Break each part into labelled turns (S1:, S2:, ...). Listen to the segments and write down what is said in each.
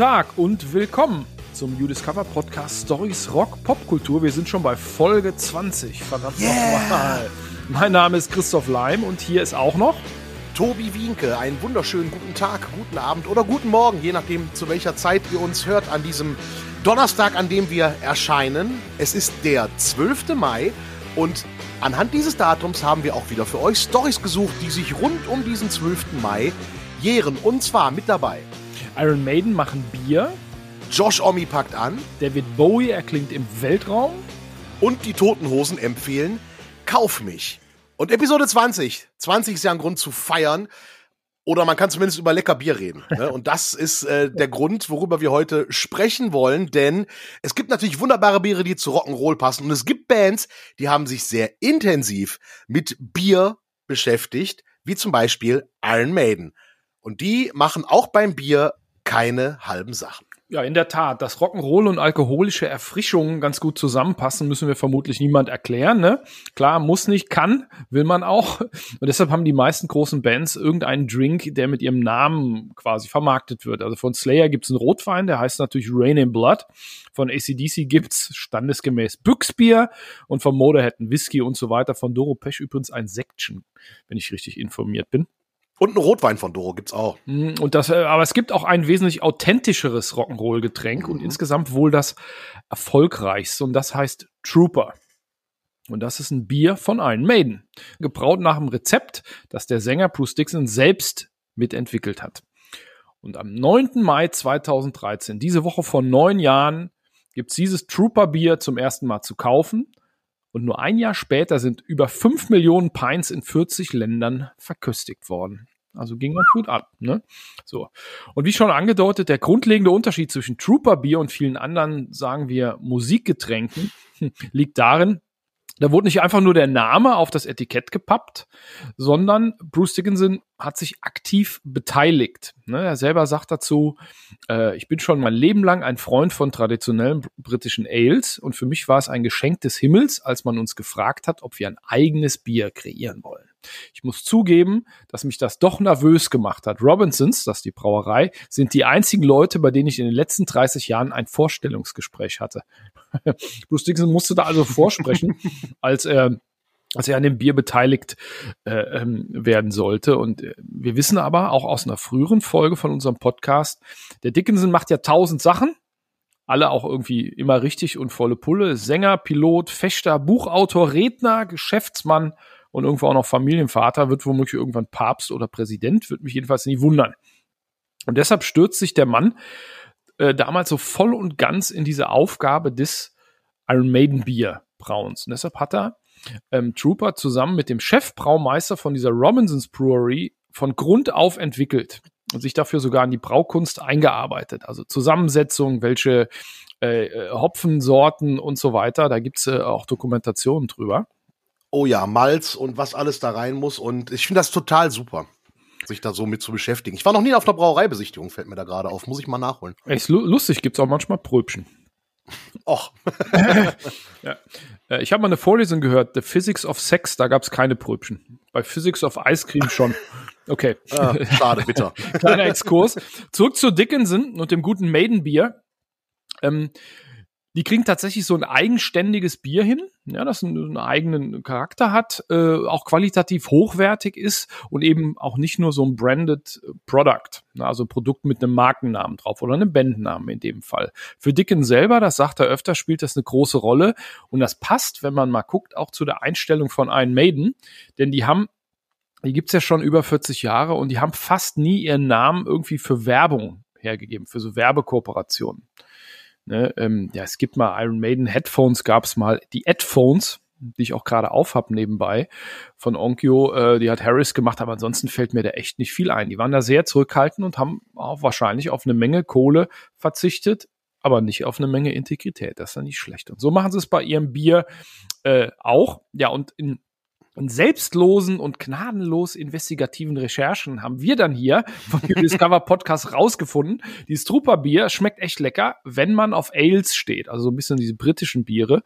S1: Tag und willkommen zum You Discover Podcast Stories Rock Popkultur. Wir sind schon bei Folge 20. Verdammt
S2: Yeah.
S1: nochmal. Mein Name ist Christoph Leim und hier ist auch noch
S2: Tobi Wienke, einen wunderschönen guten Tag, guten Abend oder guten Morgen, je nachdem zu welcher Zeit ihr uns hört an diesem Donnerstag, an dem wir erscheinen. Es ist der 12. Mai und anhand dieses Datums haben wir auch wieder für euch Stories gesucht, die sich rund um diesen 12. Mai jähren. Und zwar mit dabei
S1: Iron Maiden machen Bier,
S2: Josh Omi packt an
S1: David Bowie erklingt im Weltraum,
S2: und die Toten Hosen empfehlen Kauf mich. Und Episode 20. 20 ist ja ein Grund zu feiern. Oder man kann zumindest über lecker Bier reden. Ne? Und das ist äh, der Grund, worüber wir heute sprechen wollen. Denn es gibt natürlich wunderbare Biere, die zu Rock'n'Roll passen. Und es gibt Bands, die haben sich sehr intensiv mit Bier beschäftigt. Wie zum Beispiel Iron Maiden. Und die machen auch beim Bier keine halben Sachen.
S1: Ja, in der Tat, dass Rock'n'Roll und alkoholische Erfrischungen ganz gut zusammenpassen, müssen wir vermutlich niemand erklären. Ne? Klar, muss nicht, kann, will man auch. Und deshalb haben die meisten großen Bands irgendeinen Drink, der mit ihrem Namen quasi vermarktet wird. Also von Slayer gibt's einen Rotwein, der heißt natürlich Rain in Blood. Von ACDC gibt's standesgemäß Büchsbier und von Motorhead ein Whisky und so weiter. Von Doro Pesch übrigens ein Sektchen, wenn ich richtig informiert bin.
S2: Und einen Rotwein von Doro gibt's auch.
S1: Mm, Und das, äh, aber es gibt auch ein wesentlich authentischeres Rock'n'Roll-Getränk und insgesamt wohl das erfolgreichste und das heißt Trooper. Und das ist ein Bier von Iron Maiden. Gebraut nach einem Rezept, das der Sänger Bruce Dixon selbst mitentwickelt hat. Und am 9. Mai 2013, diese Woche vor neun Jahren, gibt's dieses Trooper-Bier zum ersten Mal zu kaufen. Und nur ein Jahr später sind über 5 Millionen Pints in 40 Ländern verköstigt worden. Also ging man gut ab, ne? So. Und wie schon angedeutet, der grundlegende Unterschied zwischen Trooper Bier und vielen anderen, sagen wir, Musikgetränken liegt darin, da wurde nicht einfach nur der Name auf das Etikett gepappt, sondern Bruce Dickinson hat sich aktiv beteiligt. Ne, er selber sagt dazu, äh, ich bin schon mein Leben lang ein Freund von traditionellen br- britischen Ales und für mich war es ein Geschenk des Himmels, als man uns gefragt hat, ob wir ein eigenes Bier kreieren wollen. Ich muss zugeben, dass mich das doch nervös gemacht hat. Robinsons, das ist die Brauerei, sind die einzigen Leute, bei denen ich in den letzten 30 Jahren ein Vorstellungsgespräch hatte. Bruce Dickinson musste da also vorsprechen, als er als er an dem Bier beteiligt äh, ähm, werden sollte. Und äh, wir wissen aber auch aus einer früheren Folge von unserem Podcast, der Dickinson macht ja tausend Sachen, alle auch irgendwie immer richtig und volle Pulle. Sänger, Pilot, Fechter, Buchautor, Redner, Geschäftsmann und irgendwo auch noch Familienvater, wird womöglich irgendwann Papst oder Präsident, wird mich jedenfalls nie wundern. Und deshalb stürzt sich der Mann äh, damals so voll und ganz in diese Aufgabe des Iron Maiden Bier Brauens. Und deshalb hat er ähm, Trooper zusammen mit dem Chefbraumeister von dieser Robinsons Brewery von Grund auf entwickelt und sich dafür sogar in die Braukunst eingearbeitet. Also Zusammensetzung, welche äh, äh, Hopfensorten und so weiter. Da gibt's äh, auch Dokumentationen drüber.
S2: Oh ja, Malz und was alles da rein muss. Und ich finde das total super, sich da so mit zu beschäftigen. Ich war noch nie auf einer Brauereibesichtigung, fällt mir da gerade auf. Muss ich mal nachholen.
S1: Echt lu- lustig, gibt's auch manchmal Pröbchen.
S2: Och,
S1: Ja. Äh, ich habe mal eine Vorlesung gehört, The Physics of Sex, da gab's keine Pröbchen. Bei Physics of Ice Cream schon. Okay.
S2: äh, schade, bitter.
S1: Kleiner Exkurs. Zurück zu Dickinson und dem guten Maiden Bier. Ähm, die kriegen tatsächlich so ein eigenständiges Bier hin, ja, das einen, einen eigenen Charakter hat, äh, auch qualitativ hochwertig ist und eben auch nicht nur so ein branded Product, ne, also ein Produkt mit einem Markennamen drauf oder einem Bandnamen in dem Fall. Für Dickens selber, das sagt er öfter, spielt das eine große Rolle und das passt, wenn man mal guckt, auch zu der Einstellung von Iron Maiden, denn die haben die gibt's ja schon über 40 Jahre und die haben fast nie ihren Namen irgendwie für Werbung hergegeben, für so Werbekooperationen. Ne, ähm, ja, es gibt mal Iron Maiden Headphones, gab's mal die Headphones, die ich auch gerade aufhab nebenbei von Onkyo, äh, die hat Harris gemacht, aber ansonsten fällt mir da echt nicht viel ein. Die waren da sehr zurückhaltend und haben auch wahrscheinlich auf eine Menge Kohle verzichtet, aber nicht auf eine Menge Integrität. Das ist ja nicht schlecht. Und so machen sie es bei ihrem Bier äh, auch. Ja, und in selbstlosen und gnadenlos investigativen Recherchen haben wir dann hier von dem Discover Podcast rausgefunden, dieses Trooper Bier schmeckt echt lecker, wenn man auf Ales steht, also so ein bisschen diese britischen Biere.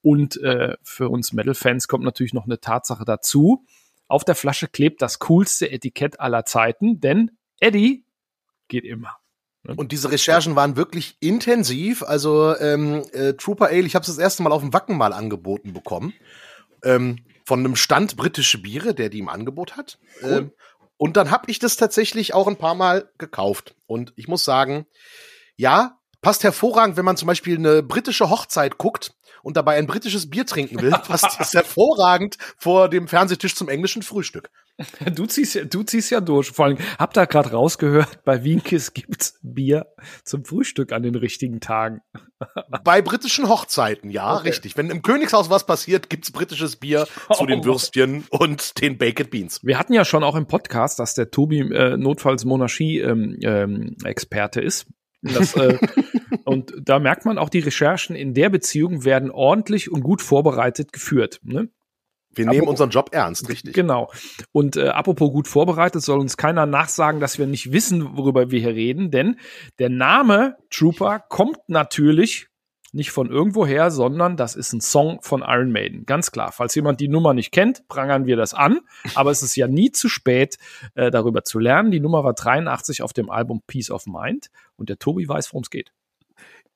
S1: Und äh, für uns Metal-Fans kommt natürlich noch eine Tatsache dazu. Auf der Flasche klebt das coolste Etikett aller Zeiten, denn Eddie geht immer. Ne?
S2: Und diese Recherchen waren wirklich intensiv. Also ähm, äh, Trooper Ale, ich habe es das erste Mal auf dem Wacken mal angeboten bekommen. Ähm, von einem Stand britische Biere, der die im Angebot hat.
S1: Cool.
S2: Ähm, und dann habe ich das tatsächlich auch ein paar Mal gekauft. Und ich muss sagen, ja, passt hervorragend, wenn man zum Beispiel eine britische Hochzeit guckt und dabei ein britisches Bier trinken will, passt das hervorragend vor dem Fernsehtisch zum englischen Frühstück.
S1: Du ziehst, ja- du ziehst ja durch. Vor allem, habt ihr gerade rausgehört, bei Wienkis gibt's Bier zum Frühstück an den richtigen Tagen.
S2: Bei britischen Hochzeiten, ja,
S1: Okay.
S2: richtig. Wenn im Königshaus was passiert, gibt's britisches Bier zu den
S1: Oh.
S2: Würstchen und den Baked Beans.
S1: Wir hatten ja schon auch im Podcast, dass der Tobi äh, notfalls Monarchie-Experte ähm, Experte ist. Das, äh, und da merkt man auch, die Recherchen in der Beziehung werden ordentlich und gut vorbereitet geführt. Ne?
S2: Wir nehmen unseren Job ernst, richtig.
S1: Genau. Und äh, apropos gut vorbereitet, soll uns keiner nachsagen, dass wir nicht wissen, worüber wir hier reden, denn der Name Trooper kommt natürlich nicht von irgendwoher, sondern das ist ein Song von Iron Maiden. Ganz klar. Falls jemand die Nummer nicht kennt, prangern wir das an. Aber es ist ja nie zu spät, äh, darüber zu lernen. Die Nummer war 83 auf dem Album Peace of Mind. Und der Tobi weiß, worum es geht.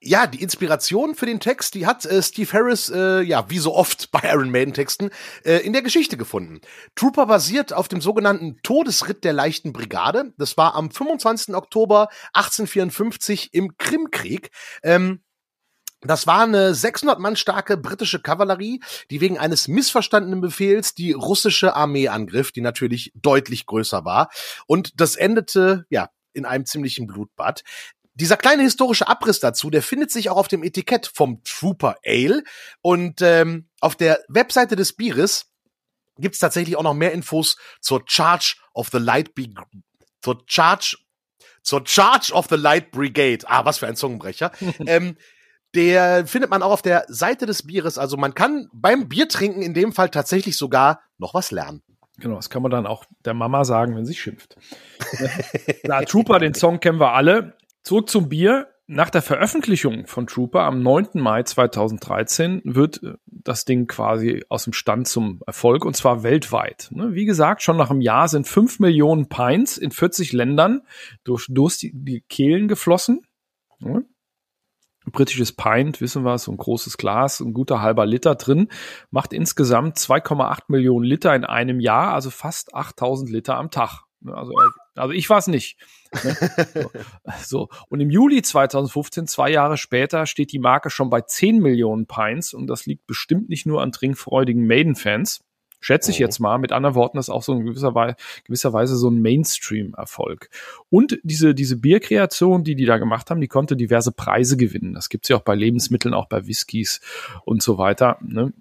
S2: Ja, die Inspiration für den Text, die hat äh, Steve Harris, äh, ja, wie so oft bei Iron Maiden Texten, äh, in der Geschichte gefunden. Trooper basiert auf dem sogenannten Todesritt der leichten Brigade. Das war am 25. Oktober 1854 im Krimkrieg. Ähm, das war eine 600 Mann starke britische Kavallerie, die wegen eines missverstandenen Befehls die russische Armee angriff, die natürlich deutlich größer war. Und das endete, ja, in einem ziemlichen Blutbad. Dieser kleine historische Abriss dazu, der findet sich auch auf dem Etikett vom Trooper Ale. Und ähm, auf der Webseite des Bieres gibt's tatsächlich auch noch mehr Infos zur Charge of the Light Be zur Charge zur Charge of the Light Brigade. Ah, was für ein Zungenbrecher. ähm, der findet man auch auf der Seite des Bieres. Also man kann beim Biertrinken in dem Fall tatsächlich sogar noch was lernen.
S1: Genau, das kann man dann auch der Mama sagen, wenn sie schimpft. Na, Trooper, den Song kennen wir alle. Zurück zum Bier. Nach der Veröffentlichung von Trooper am 9. Mai 2013 wird äh, das Ding quasi aus dem Stand zum Erfolg und zwar weltweit. Ne? Wie gesagt, schon nach einem Jahr sind 5 Millionen Pints in 40 Ländern durch, durch die, die Kehlen geflossen. Ne? britisches Pint, wissen wir, so ein großes Glas, ein guter halber Liter drin, macht insgesamt 2,8 Millionen Liter in einem Jahr, also fast 8000 Liter am Tag. Also, also ich war es nicht. Ne? So. so. Und im Juli 2015, zwei Jahre später, steht die Marke schon bei 10 Millionen Pints und das liegt bestimmt nicht nur an trinkfreudigen Maiden-Fans. Schätze ich
S2: Mhm.
S1: jetzt mal. Mit anderen Worten, das ist auch so in gewisser Weise, gewisser Weise so ein Mainstream-Erfolg. Und diese, diese Bierkreation, die die da gemacht haben, die konnte diverse Preise gewinnen. Das gibt's ja auch bei Lebensmitteln, auch bei Whiskys und so weiter. Ne?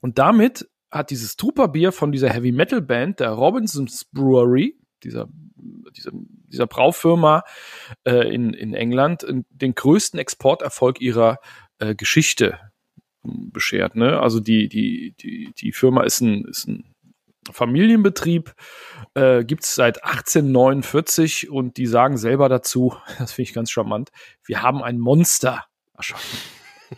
S1: Und damit hat dieses Trooper-Bier von dieser Heavy-Metal-Band, der Robinson's Brewery, dieser, dieser, dieser Braufirma äh, in, in England, den größten Exporterfolg ihrer äh, Geschichte beschert. Ne? Also die, die, die, die Firma ist ein, ist ein Familienbetrieb, äh, gibt es seit 1849 und die sagen selber dazu, das finde ich ganz charmant, wir haben ein Monster erschaffen.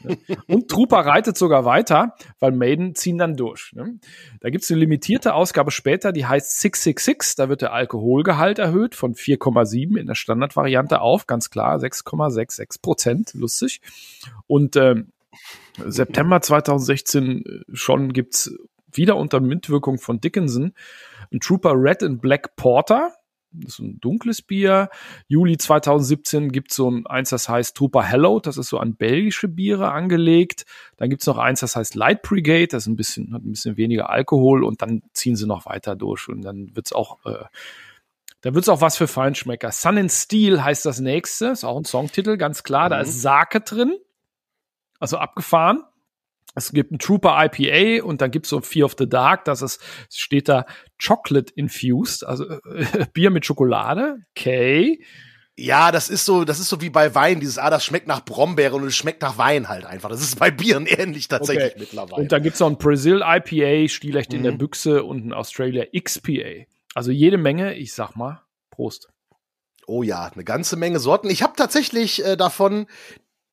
S1: Ne? Und Trooper reitet sogar weiter, weil Maiden ziehen dann durch. Ne? Da gibt es eine limitierte Ausgabe später, die heißt 666. Da wird der Alkoholgehalt erhöht von 4,7 in der Standardvariante auf, ganz klar, 6,66 Prozent. Lustig. Und ähm, September 2016 schon gibt's wieder unter Mitwirkung von Dickinson ein Trooper Red and Black Porter. Das ist ein dunkles Bier. Juli 2017 gibt's so ein eins, das heißt Trooper Hello. Das ist so an belgische Biere angelegt. Dann gibt's noch eins, das heißt Light Brigade. Das ist ein bisschen, hat ein bisschen weniger Alkohol und dann ziehen sie noch weiter durch und dann wird's auch, äh, da wird's auch was für Feinschmecker. Sun and Steel heißt das nächste. Ist auch ein Songtitel, ganz klar. Da
S2: Mhm.
S1: ist Sake drin. Also abgefahren. Es gibt ein Trooper IPA und dann gibt's so Fear of the Dark, das ist, steht da Chocolate infused, also äh, Bier mit Schokolade. Okay.
S2: Ja, das ist so, das ist so wie bei Wein, dieses, ah, das schmeckt nach Brombeere und es schmeckt nach Wein halt einfach. Das ist bei Bieren ähnlich tatsächlich
S1: Okay.
S2: mittlerweile.
S1: Und dann gibt's noch ein Brazil IPA, Stilecht in der
S2: Mhm.
S1: Büchse und ein Australia XPA. Also jede Menge, ich sag mal, Prost.
S2: Oh ja, eine ganze Menge Sorten. Ich habe tatsächlich äh, davon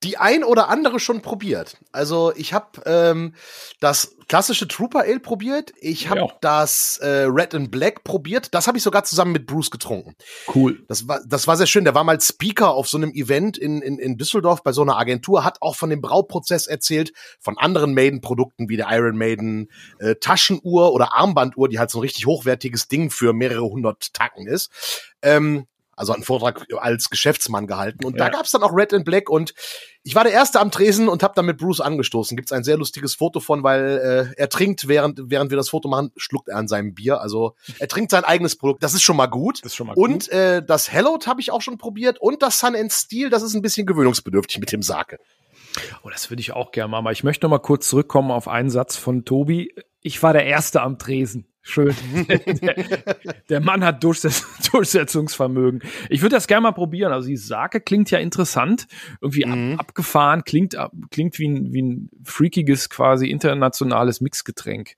S2: die ein oder andere schon probiert. Also ich habe ähm, das klassische Trooper Ale probiert. Ich habe ja. das äh, Red and Black probiert. Das habe ich sogar zusammen mit Bruce getrunken.
S1: Cool.
S2: Das war, das war sehr schön. Der war mal Speaker auf so einem Event in, in, in Düsseldorf bei so einer Agentur, hat auch von dem Brauprozess erzählt, von anderen Maiden-Produkten wie der Iron Maiden äh, Taschenuhr oder Armbanduhr, die halt so ein richtig hochwertiges Ding für mehrere hundert Tacken ist. Ähm, also einen Vortrag als Geschäftsmann gehalten. Und ja. da gab's dann auch Red and Black und ich war der Erste am Tresen und habe dann mit Bruce angestoßen. Gibt's ein sehr lustiges Foto von, weil äh, er trinkt, während, während wir das Foto machen, schluckt er an seinem Bier. Also er trinkt sein eigenes Produkt. Das ist schon mal gut.
S1: Das ist schon mal
S2: und Äh, das Hallowed habe ich auch schon probiert und das Sun and Steel, das ist ein bisschen gewöhnungsbedürftig mit dem Sake.
S1: Oh, das würde ich auch gerne machen. Aber ich möchte noch mal kurz zurückkommen auf einen Satz von Tobi. Ich war der Erste am Tresen. Schön. der, der, Mann hat Durchsetz Durchsetzungsvermögen. Ich würde das gerne mal probieren. Also die Sake klingt ja interessant, irgendwie mhm. ab, abgefahren, klingt, klingt wie ein, wie ein freakiges, quasi internationales Mixgetränk.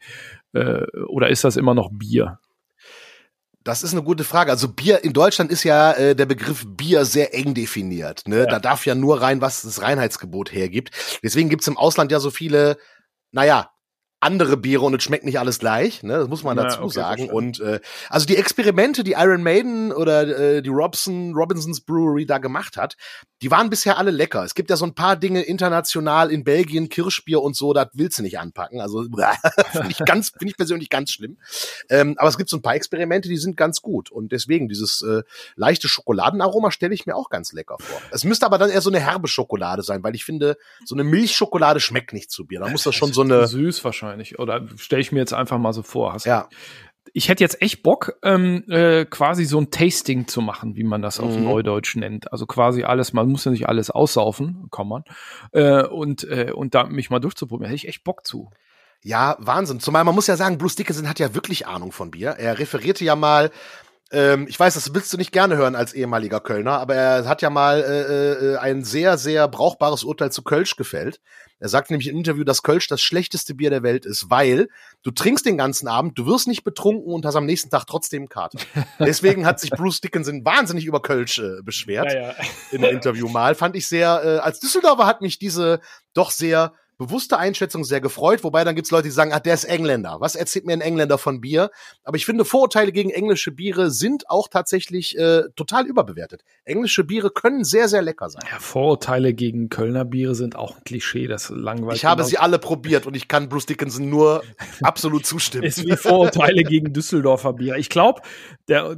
S1: Äh, oder ist das immer noch Bier?
S2: Das ist eine gute Frage. Also Bier in Deutschland ist ja äh, der Begriff Bier sehr eng definiert. Ne? Ja. Da darf ja nur rein, was das Reinheitsgebot hergibt. Deswegen gibt's im Ausland ja so viele, naja, andere Biere und es schmeckt nicht alles gleich, ne? Das muss man dazu ja, okay, sagen. Und äh, also die Experimente, die Iron Maiden oder äh, die Robson, Robinsons Brewery da gemacht hat, die waren bisher alle lecker. Es gibt ja so ein paar Dinge international in Belgien, Kirschbier und so, das willst du nicht anpacken. Also finde ich ganz, finde ich persönlich ganz schlimm. Ähm, aber es gibt so ein paar Experimente, die sind ganz gut. Und deswegen, dieses äh, leichte Schokoladenaroma stelle ich mir auch ganz lecker vor. Es müsste aber dann eher so eine herbe Schokolade sein, weil ich finde, so eine Milchschokolade schmeckt nicht zu Bier. Da muss das schon so eine.
S1: Süß wahrscheinlich. Oder stelle ich mir jetzt einfach mal so vor.
S2: Hast ja
S1: ich hätte jetzt echt Bock, ähm, äh, quasi so ein Tasting zu machen, wie man das auf mhm. Neudeutsch nennt. Also quasi alles, man muss ja nicht alles aussaufen, kann man. Äh, und, äh, und da mich mal durchzuprobieren, hätte ich echt Bock zu.
S2: Ja, Wahnsinn. Zumal man muss ja sagen, Bruce Dickinson hat ja wirklich Ahnung von Bier. Er referierte ja mal ähm, ich weiß, das willst du nicht gerne hören als ehemaliger Kölner, aber er hat ja mal äh, äh, ein sehr, sehr brauchbares Urteil zu Kölsch gefällt. Er sagt nämlich im Interview, dass Kölsch das schlechteste Bier der Welt ist, weil du trinkst den ganzen Abend, du wirst nicht betrunken und hast am nächsten Tag trotzdem einen Kater. Deswegen hat sich Bruce Dickinson wahnsinnig über Kölsch äh, beschwert ja, ja. in einem Interview mal. Fand ich sehr, äh, als Düsseldorfer hat mich diese doch sehr bewusste Einschätzung sehr gefreut, wobei dann gibt's Leute, die sagen, ah, der ist Engländer. Was erzählt mir ein Engländer von Bier? Aber ich finde, Vorurteile gegen englische Biere sind auch tatsächlich äh, total überbewertet. Englische Biere können sehr, sehr lecker sein.
S1: Ja, Vorurteile gegen Kölner Biere sind auch ein Klischee, das langweilig.
S2: Ich habe sie alle probiert und ich kann Bruce Dickinson nur absolut zustimmen.
S1: Ist wie Vorurteile gegen Düsseldorfer Bier. Ich glaube,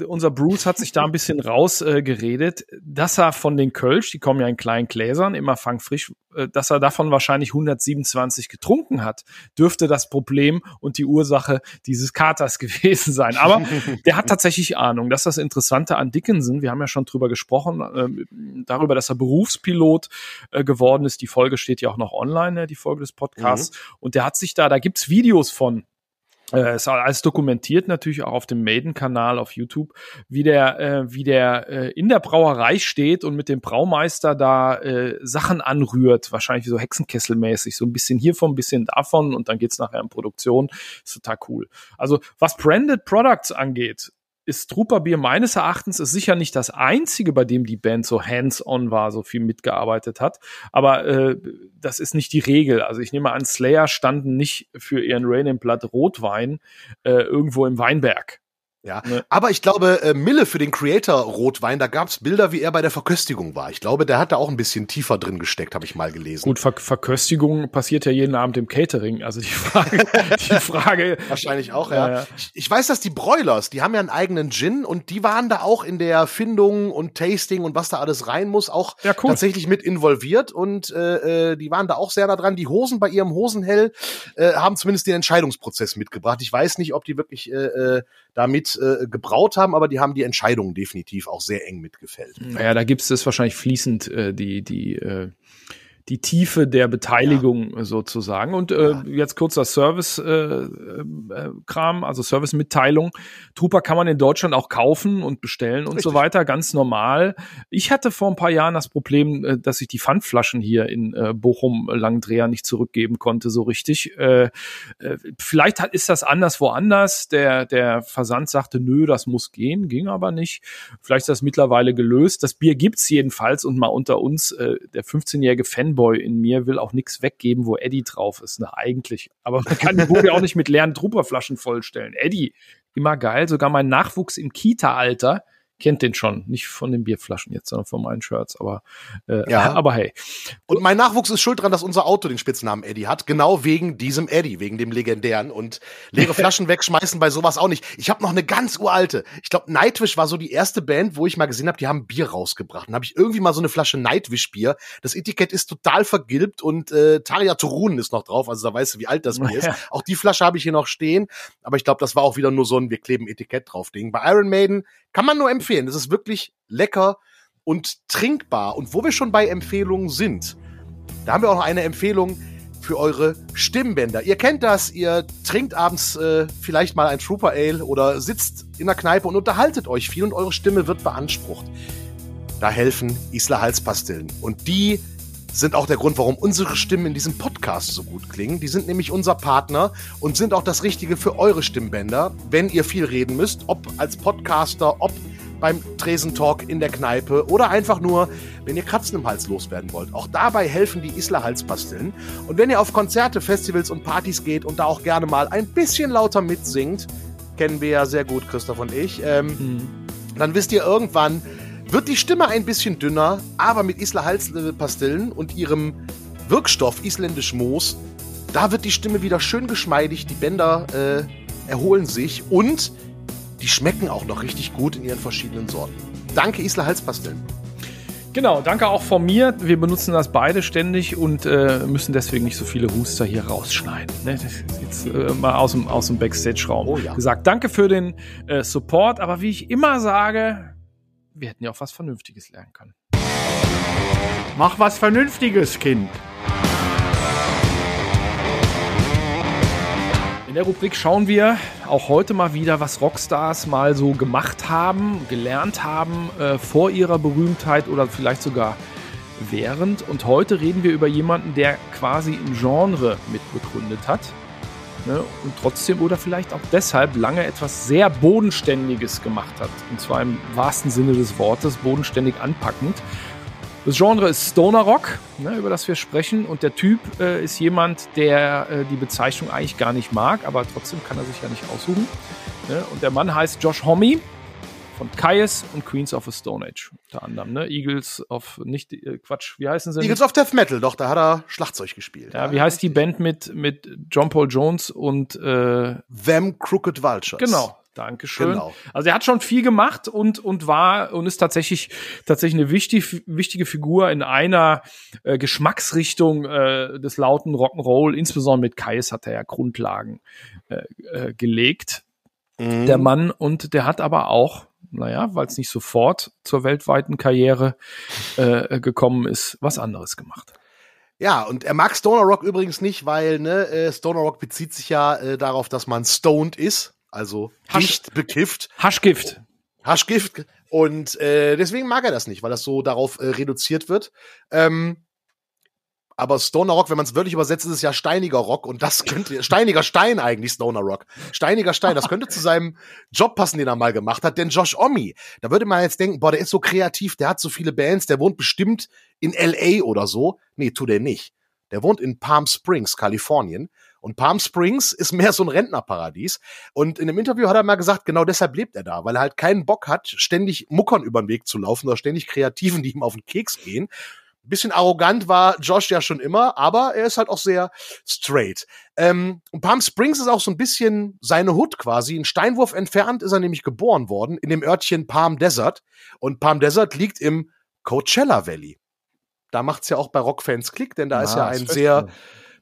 S1: unser Bruce hat sich da ein bisschen rausgeredet, äh, dass er von den Kölsch, die kommen ja in kleinen Gläsern, immer fangfrisch, äh, dass er davon wahrscheinlich 127 getrunken hat, dürfte das Problem und die Ursache dieses Katers gewesen sein. Aber der hat tatsächlich Ahnung. Das ist das Interessante an Dickinson. Wir haben ja schon drüber gesprochen, äh, darüber, dass er Berufspilot äh, geworden ist. Die Folge steht ja auch noch online, äh, die Folge des Podcasts. Mhm. Und der hat sich da, da gibt's Videos von, äh, ist alles dokumentiert natürlich auch auf dem Maiden-Kanal auf YouTube, wie der, äh, wie der äh, in der Brauerei steht und mit dem Braumeister da äh, Sachen anrührt, wahrscheinlich so Hexenkesselmäßig, so ein bisschen hiervon, ein bisschen davon und dann geht's nachher in Produktion. Ist total cool. Also was Branded Products angeht, ist Trooper meines Erachtens ist sicher nicht das einzige, bei dem die Band so hands-on war, so viel mitgearbeitet hat. Aber äh, das ist nicht die Regel. Also ich nehme an, Slayer standen nicht für ihren Rain in Blood Rotwein äh, irgendwo im Weinberg.
S2: Ja, ne? aber ich glaube, äh, Mille für den Creator Rotwein, da gab's Bilder, wie er bei der Verköstigung war. Ich glaube, der hat da auch ein bisschen tiefer drin gesteckt, habe ich mal gelesen.
S1: Gut, Ver Verköstigung passiert ja jeden Abend im Catering. Also die Frage, die Frage.
S2: Wahrscheinlich auch, ja. ja. Ich, ich, weiß, dass die Broilers, die haben ja einen eigenen Gin und die waren da auch in der Findung und Tasting und was da alles rein muss, auch ja, cool. tatsächlich mit involviert und äh, äh, die waren da auch sehr nah dran. Die Hosen bei ihrem Hosenhell äh, haben zumindest den Entscheidungsprozess mitgebracht. Ich weiß nicht, ob die wirklich äh, äh damit äh, gebraut haben, aber die haben die Entscheidungen definitiv auch sehr eng mitgefällt.
S1: Naja, da gibt es wahrscheinlich fließend äh, die, die äh, die Tiefe der Beteiligung ja. sozusagen. Und äh, ja. jetzt kurzer Service-Kram, äh, äh, also Service-Mitteilung. Trooper kann man in Deutschland auch kaufen und bestellen und Richtig. so weiter, ganz normal. Ich hatte vor ein paar Jahren das Problem, äh, dass ich die Pfandflaschen hier in äh, Bochum Langdreher nicht zurückgeben konnte, so richtig. Äh, äh, vielleicht hat, ist das anders woanders. Der, der Versand sagte, nö, das muss gehen, ging aber nicht. Vielleicht ist das mittlerweile gelöst. Das Bier gibt's jedenfalls und mal unter uns, äh, der 15-jährige Fan Fanboy in mir will auch nichts weggeben, wo Eddie drauf ist, ne, eigentlich. Aber man kann die Bude auch nicht mit leeren Trooperflaschen vollstellen. Eddie, immer geil. Sogar mein Nachwuchs im Kita-Alter kennt den schon. Nicht von den Bierflaschen jetzt, sondern von meinen Shirts. Aber, äh,
S2: Ja.
S1: aber hey.
S2: Und mein Nachwuchs ist schuld dran, dass unser Auto den Spitznamen Eddie hat. Genau wegen diesem Eddie, wegen dem legendären. Und leere Flaschen wegschmeißen bei sowas auch nicht. Ich habe noch eine ganz uralte. Ich glaube, Nightwish war so die erste Band, wo ich mal gesehen habe, die haben Bier rausgebracht. Dann habe ich irgendwie mal so eine Flasche Nightwish-Bier. Das Etikett ist total vergilbt und äh, Tarja Turunen ist noch drauf. Also da weißt du, wie alt das Bier ist.
S1: Ja.
S2: Auch die Flasche habe ich hier noch stehen. Aber ich glaube, das war auch wieder nur so ein Wir kleben Etikett drauf Ding. Bei Iron Maiden kann man nur empfehlen. Das ist wirklich lecker und trinkbar. Und wo wir schon bei Empfehlungen sind, da haben wir auch noch eine Empfehlung für eure Stimmbänder. Ihr kennt das, ihr trinkt abends äh, vielleicht mal ein Trooper Ale oder sitzt in der Kneipe und unterhaltet euch viel und eure Stimme wird beansprucht. Da helfen Isla Halspastillen. Und die sind auch der Grund, warum unsere Stimmen in diesem Podcast so gut klingen. Die sind nämlich unser Partner und sind auch das Richtige für eure Stimmbänder, wenn ihr viel reden müsst, ob als Podcaster, ob beim Tresentalk in der Kneipe oder einfach nur, wenn ihr Kratzen im Hals loswerden wollt. Auch dabei helfen die Isla Halspastillen. Und wenn ihr auf Konzerte, Festivals und Partys geht und da auch gerne mal ein bisschen lauter mitsingt, kennen wir ja sehr gut, Christoph und ich, ähm, dann wisst ihr irgendwann, wird die Stimme ein bisschen dünner, aber mit Isla Halspastillen und ihrem Wirkstoff isländisch Moos, da wird die Stimme wieder schön geschmeidig, die Bänder äh, erholen sich und die schmecken auch noch richtig gut in ihren verschiedenen Sorten. Danke, Isla Halspastillen.
S1: Genau, danke auch von mir. Wir benutzen das beide ständig und äh, müssen deswegen nicht so viele Huster hier rausschneiden. Ne? Das ist jetzt äh, mal aus dem, aus dem Backstage-Raum
S2: Oh ja.
S1: gesagt. Danke für den äh, Support, aber wie ich immer sage, wir hätten ja auch was Vernünftiges lernen können.
S3: Mach was Vernünftiges, Kind.
S1: Der Rubrik schauen wir auch heute mal wieder, was Rockstars mal so gemacht haben, gelernt haben äh, vor ihrer Berühmtheit oder vielleicht sogar während. Und heute reden wir über jemanden, der quasi ein Genre mitbegründet hat. Ne? Und trotzdem oder vielleicht auch deshalb lange etwas sehr Bodenständiges gemacht hat. Und zwar im wahrsten Sinne des Wortes, bodenständig anpackend. Das Genre ist Stoner Rock, ne, über das wir sprechen. Und der Typ äh, ist jemand, der äh, die Bezeichnung eigentlich gar nicht mag, aber trotzdem kann er sich ja nicht aussuchen. Ne? Und der Mann heißt Josh Homme von Caius und Queens of the Stone Age unter anderem. Ne? Eagles of, nicht, äh, Quatsch, wie heißen sie?
S2: Eagles of Death Metal, doch, da hat er Schlagzeug gespielt.
S1: ja, wie heißt die Band mit, mit John Paul Jones und äh,
S2: Them Crooked Vultures.
S1: Genau. Dankeschön.
S2: Genau.
S1: Also er hat schon viel gemacht und und war und ist tatsächlich tatsächlich eine wichtig, wichtige Figur in einer äh, Geschmacksrichtung äh, des lauten Rock'n'Roll. Insbesondere mit Kais hat er ja Grundlagen äh, äh, gelegt,
S2: Mhm.
S1: der Mann. Und der hat aber auch, naja, weil es nicht sofort zur weltweiten Karriere äh, gekommen ist, was anderes gemacht.
S2: Ja, und er mag Stoner Rock übrigens nicht, weil ne, äh, Stoner Rock bezieht sich ja äh, darauf, dass man stoned ist, also
S1: Hasch-
S2: nicht bekifft,
S1: Haschgift.
S2: Haschgift. Und äh, deswegen mag er das nicht, weil das so darauf äh, reduziert wird. Ähm, aber Stoner Rock, wenn man es wörtlich übersetzt, ist es ja steiniger Rock und das könnte steiniger Stein eigentlich Stoner Rock. Steiniger Stein, das könnte zu seinem Job passen, den er mal gemacht hat. Denn Josh Omi, da würde man jetzt denken, boah, der ist so kreativ, der hat so viele Bands, der wohnt bestimmt in LA oder so. Nee, tut er nicht. Der wohnt in Palm Springs, Kalifornien. Und Palm Springs ist mehr so ein Rentnerparadies. Und in einem Interview hat er mal gesagt, genau deshalb lebt er da, weil er halt keinen Bock hat, ständig Muckern über den Weg zu laufen oder ständig Kreativen, die ihm auf den Keks gehen. Ein bisschen arrogant war Josh ja schon immer, aber er ist halt auch sehr straight. Ähm, und Palm Springs ist auch so ein bisschen seine Hood quasi. Ein Steinwurf entfernt ist er nämlich geboren worden, in dem Örtchen Palm Desert. Und Palm Desert liegt im Coachella Valley. Da macht's ja auch bei Rockfans Klick, denn da ist ja
S1: Ah,
S2: ein sehr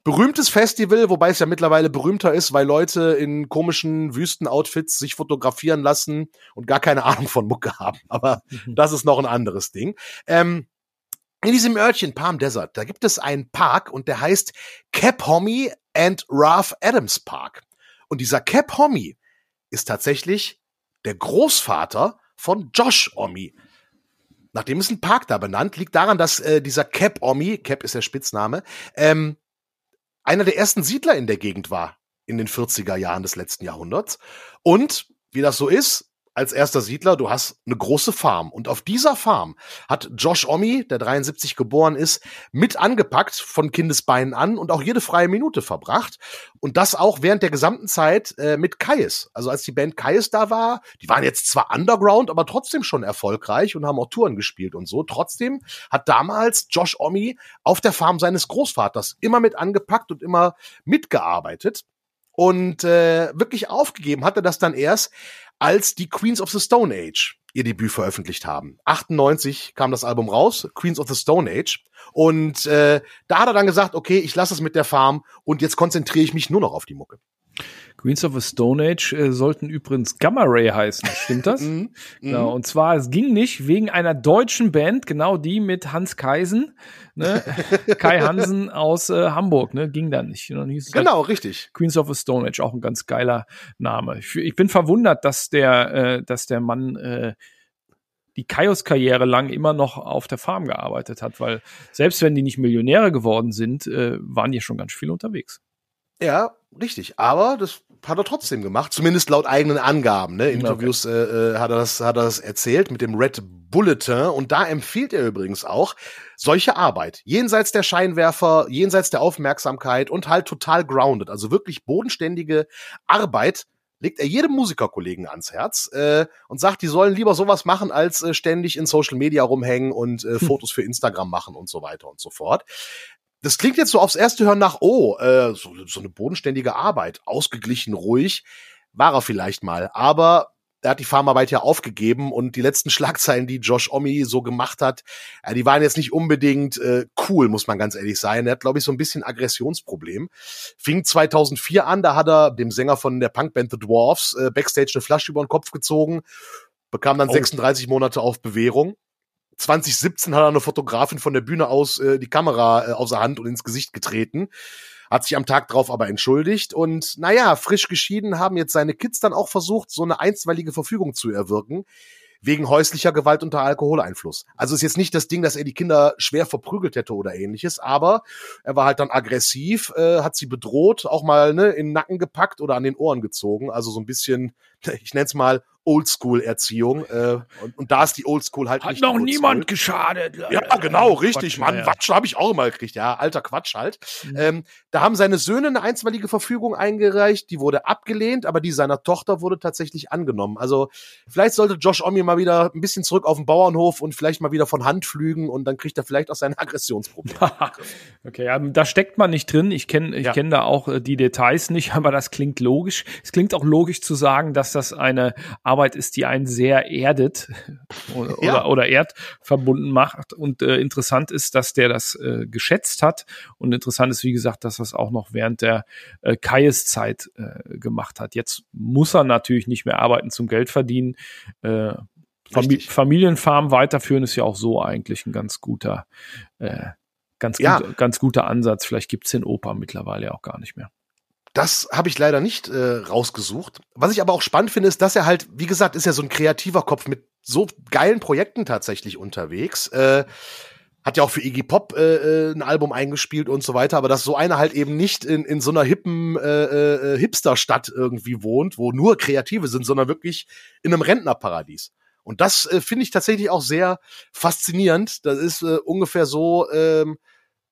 S2: berühmtes Festival, wobei es ja mittlerweile berühmter ist, weil Leute in komischen Wüstenoutfits sich fotografieren lassen und gar keine Ahnung von Mucke haben. Aber das ist noch ein anderes Ding. Ähm, in diesem Örtchen Palm Desert, da gibt es einen Park und der heißt Cap Homie and Ralph Adams Park. Und dieser Cap Homie ist tatsächlich der Großvater von Josh Omi. Nachdem ist ein Park da benannt, liegt daran, dass äh, dieser Cap Omi, Cap ist der Spitzname, ähm, einer der ersten Siedler in der Gegend war in den 40er Jahren des letzten Jahrhunderts. Und wie das so ist, als erster Siedler, du hast eine große Farm. Und auf dieser Farm hat Josh Omi, der 73 geboren ist, mit angepackt von Kindesbeinen an und auch jede freie Minute verbracht. Und das auch während der gesamten Zeit äh, mit Kais. Also als die Band Kais da war, die waren jetzt zwar underground, aber trotzdem schon erfolgreich und haben auch Touren gespielt und so. Trotzdem hat damals Josh Omi auf der Farm seines Großvaters immer mit angepackt und immer mitgearbeitet. Und äh, wirklich aufgegeben hat er das dann erst, als die Queens of the Stone Age ihr Debüt veröffentlicht haben. 98 kam das Album raus, Queens of the Stone Age. Und äh, da hat er dann gesagt, okay, ich lasse es mit der Farm und jetzt konzentriere ich mich nur noch auf die Mucke.
S1: Queens of the Stone Age äh, sollten übrigens Gamma Ray heißen, stimmt das? Genau, und zwar, es ging nicht wegen einer deutschen Band, genau die mit Hans Kaisen, ne? Kai Hansen aus äh, Hamburg, ne? ging da nicht. Halt
S2: Genau, richtig.
S1: Queens of the Stone Age, auch ein ganz geiler Name. Ich, ich bin verwundert, dass der, äh, dass der Mann äh, die Kaios-Karriere lang immer noch auf der Farm gearbeitet hat, weil selbst wenn die nicht Millionäre geworden sind, äh, waren die schon ganz viel unterwegs.
S2: Ja, richtig. Aber das hat er trotzdem gemacht, zumindest laut eigenen Angaben. Ne? In
S1: Okay.
S2: Interviews äh, äh, hat, er das, hat er das erzählt mit dem Red Bulletin. Und da empfiehlt er übrigens auch solche Arbeit. Jenseits der Scheinwerfer, jenseits der Aufmerksamkeit und halt total grounded. Also wirklich bodenständige Arbeit legt er jedem Musikerkollegen ans Herz äh, und sagt, die sollen lieber sowas machen, als äh, ständig in Social Media rumhängen und äh, Fotos für Instagram machen und so weiter und so fort. Das klingt jetzt so aufs erste Hören nach, oh, äh, so, so eine bodenständige Arbeit, ausgeglichen, ruhig, war er vielleicht mal. Aber er hat die Farmarbeit ja aufgegeben und die letzten Schlagzeilen, die Josh Omi so gemacht hat, äh, die waren jetzt nicht unbedingt äh, cool, muss man ganz ehrlich sein. Er hat, glaube ich, so ein bisschen Aggressionsproblem. Fing 2004 an, da hat er dem Sänger von der Punkband The Dwarfs äh, Backstage eine Flasche über den Kopf gezogen, bekam dann
S1: Oh.
S2: 36 Monate auf Bewährung. 2017 hat er eine Fotografin von der Bühne aus äh, die Kamera äh, außer Hand und ins Gesicht getreten. Hat sich am Tag drauf aber entschuldigt und naja, frisch geschieden haben jetzt seine Kids dann auch versucht, so eine einstweilige Verfügung zu erwirken, wegen häuslicher Gewalt unter Alkoholeinfluss. Also ist jetzt nicht das Ding, dass er die Kinder schwer verprügelt hätte oder ähnliches, aber er war halt dann aggressiv, äh, hat sie bedroht, auch mal ne, in den Nacken gepackt oder an den Ohren gezogen. Also so ein bisschen, ich nenne es mal Oldschool-Erziehung. Äh, und, und da ist die Oldschool halt
S1: Hat
S2: nicht
S1: noch niemand geschadet.
S2: Ja, genau, richtig,
S1: Quatsch,
S2: Mann.
S1: ja.
S2: Quatsch habe ich auch immer gekriegt, ja. Alter Quatsch halt.
S1: Mhm.
S2: Ähm, da haben seine Söhne eine einstweilige Verfügung eingereicht, die wurde abgelehnt, aber die seiner Tochter wurde tatsächlich angenommen. Also vielleicht sollte Josh Omi mal wieder ein bisschen zurück auf den Bauernhof und vielleicht mal wieder von Hand flügen und dann kriegt er vielleicht auch seine Aggressionsprobleme.
S1: Okay, ja, da steckt man nicht drin. Ich kenne ich
S2: Ja.
S1: kenn da auch äh, die Details nicht, aber das klingt logisch. Es klingt auch logisch zu sagen, dass das eine Arbeit ist, die einen sehr erdet oder,
S2: Ja.
S1: oder, oder erdverbunden macht. Und äh, interessant ist, dass der das äh, geschätzt hat. Und interessant ist, wie gesagt, dass das auch noch während der äh, Kaies-Zeit äh, gemacht hat. Jetzt muss er natürlich nicht mehr arbeiten zum Geld verdienen. Äh,
S2: Richtig.
S1: Familienfarm weiterführen ist ja auch so eigentlich ein ganz guter äh, Ganz,
S2: Ja.
S1: gut, ganz guter Ansatz. Vielleicht gibt's den Opa mittlerweile auch gar nicht mehr.
S2: Das habe ich leider nicht äh, rausgesucht. Was ich aber auch spannend finde, ist, dass er halt, wie gesagt, ist ja so ein kreativer Kopf mit so geilen Projekten tatsächlich unterwegs. Äh, hat ja auch für Iggy Pop äh, äh, ein Album eingespielt und so weiter, aber dass so einer halt eben nicht in, in so einer hippen äh, äh, Hipsterstadt irgendwie wohnt, wo nur Kreative sind, sondern wirklich in einem Rentnerparadies. Und das äh, finde ich tatsächlich auch sehr faszinierend. Das ist äh, ungefähr so, ähm,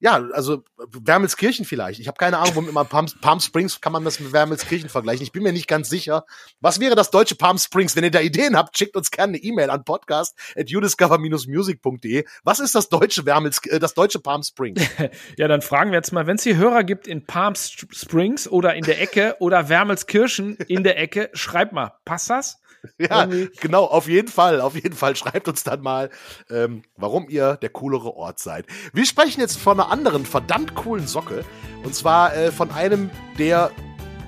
S2: ja, also Wermelskirchen vielleicht. Ich habe keine Ahnung, womit man Palm, Palm Springs kann man das mit Wermelskirchen vergleichen. Ich bin mir nicht ganz sicher. Was wäre das deutsche Palm Springs? Wenn ihr da Ideen habt, schickt uns gerne eine E-Mail an podcast@udiscover-music.de. Was ist das deutsche Wermels äh, das deutsche Palm Springs?
S1: Ja, dann fragen wir jetzt mal, wenn es hier Hörer gibt in Palm Springs oder in der Ecke oder Wermelskirchen in der Ecke, schreibt mal. Passt das?
S2: ja, genau, auf jeden Fall, auf jeden Fall. Schreibt uns dann mal, ähm, warum ihr der coolere Ort seid. Wir sprechen jetzt von einer anderen verdammt coolen Socke. Und zwar äh, von einem der,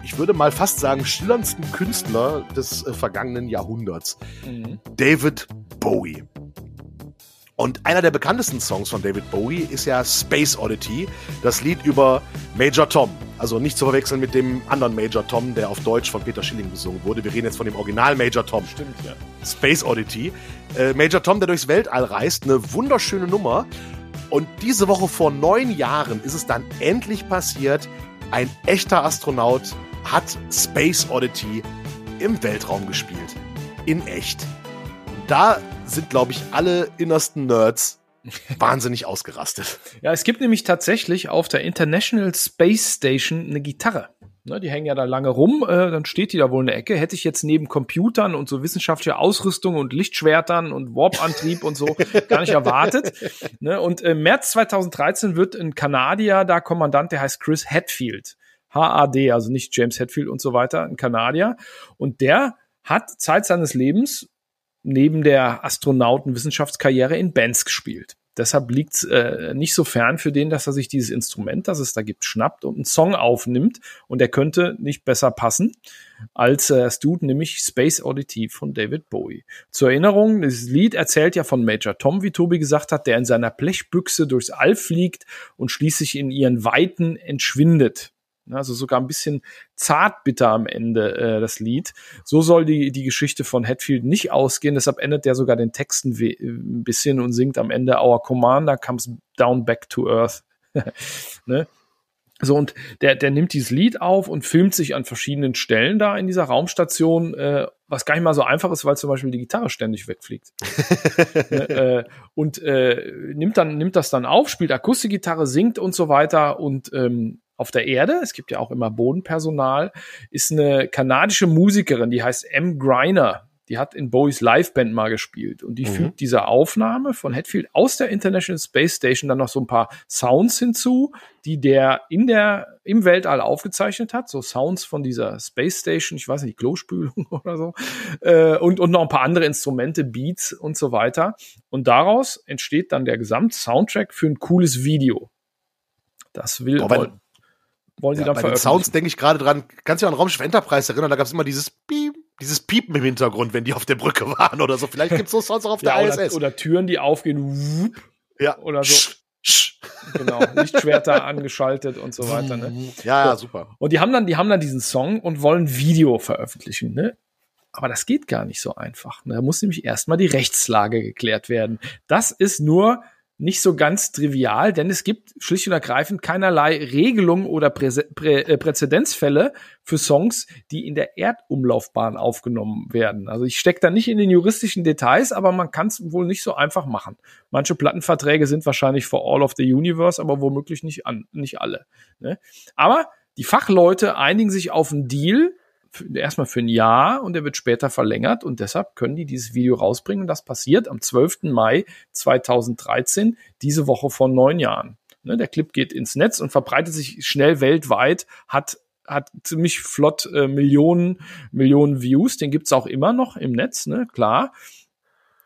S2: ich würde mal fast sagen, schillerndsten Künstler des äh, vergangenen Jahrhunderts. David Bowie. Und einer der bekanntesten Songs von David Bowie ist ja Space Oddity, das Lied über Major Tom. Also nicht zu verwechseln mit dem anderen Major Tom, der auf Deutsch von Peter Schilling gesungen wurde. Wir reden jetzt von dem Original Major Tom.
S1: Stimmt, ja.
S2: Space Oddity. Äh, Major Tom, der durchs Weltall reist, eine wunderschöne Nummer. Und diese Woche vor neun Jahren ist es dann endlich passiert. Ein echter Astronaut hat Space Oddity im Weltraum gespielt. in echt. Da sind, glaube ich, alle innersten Nerds wahnsinnig ausgerastet.
S1: Ja, es gibt nämlich tatsächlich auf der International Space Station eine Gitarre. Ne, die hängen ja da lange rum, äh, dann steht die da wohl in der Ecke. Hätte ich jetzt neben Computern und so wissenschaftlicher Ausrüstung und Lichtschwertern und Warp-Antrieb und so gar nicht erwartet. Ne, und im März 2013 wird ein Kanadier da Kommandant, der heißt Chris Hatfield. HAD, also nicht James Hatfield und so weiter, ein Kanadier. Und der hat Zeit seines Lebens neben der Astronautenwissenschaftskarriere in Bands gespielt. Deshalb liegt es äh, nicht so fern für den, dass er sich dieses Instrument, das es da gibt, schnappt und einen Song aufnimmt. Und der könnte nicht besser passen als äh, Dude, nämlich Space Oddity von David Bowie. Zur Erinnerung, dieses Lied erzählt ja von Major Tom, wie Tobi gesagt hat, der in seiner Blechbüchse durchs All fliegt und schließlich in ihren Weiten entschwindet. Also sogar ein bisschen zartbitter am Ende äh, das Lied. So soll die, die Geschichte von Hatfield nicht ausgehen. Deshalb endet der sogar den Texten ein bisschen und singt am Ende Our Commander comes down back to Earth. ne? So, und der, der nimmt dieses Lied auf und filmt sich an verschiedenen Stellen da in dieser Raumstation, äh, was gar nicht mal so einfach ist, weil zum Beispiel die Gitarre ständig wegfliegt. ne, äh, und äh, nimmt, dann, nimmt das dann auf, spielt Akustikgitarre, singt und so weiter und ähm, auf der Erde, es gibt ja auch immer Bodenpersonal, ist eine kanadische Musikerin, die heißt M. Griner. Die hat in Bowies Liveband mal gespielt und die mhm. fügt dieser Aufnahme von Hatfield aus der International Space Station dann noch so ein paar Sounds hinzu, die der in der im Weltall aufgezeichnet hat, so Sounds von dieser Space Station, ich weiß nicht, Klospülung oder so äh, und und noch ein paar andere Instrumente, Beats und so weiter und daraus entsteht dann der Gesamt-Soundtrack für ein cooles Video. Das will
S2: Boah, wollen sie ja, dann bei veröffentlichen. Den Sounds denke ich gerade dran. Kannst du dich an Raumschiff Enterprise erinnern? Da gab es immer dieses Piep, dieses Piepen im Hintergrund, wenn die auf der Brücke waren oder so. Vielleicht gibt es so Sounds auch auf ja,
S1: der
S2: oder,
S1: ISS. Oder Türen, die aufgehen.
S2: Ja.
S1: Oder so. genau, Lichtschwerter angeschaltet und so weiter. Ne?
S2: Ja, ja, super.
S1: Und die haben dann, die haben dann diesen Song und wollen Video veröffentlichen. Ne? Aber das geht gar nicht so einfach. Ne? Da muss nämlich erstmal die Rechtslage geklärt werden. Das ist nur nicht so ganz trivial, denn es gibt schlicht und ergreifend keinerlei Regelung oder Prä Prä äh, Präzedenzfälle für Songs, die in der Erdumlaufbahn aufgenommen werden. Also ich stecke da nicht in den juristischen Details, aber man kann es wohl nicht so einfach machen. Manche Plattenverträge sind wahrscheinlich for all of the universe, aber womöglich nicht, an, nicht alle. Ne? Aber die Fachleute einigen sich auf einen Deal, erstmal für ein Jahr und der wird später verlängert und deshalb können die dieses Video rausbringen. Das passiert am 12. Mai 2013, diese Woche vor neun Jahren. Ne, der Clip geht ins Netz und verbreitet sich schnell weltweit, hat hat ziemlich flott äh, Millionen Millionen Views. Den gibt's auch immer noch im Netz, ne klar.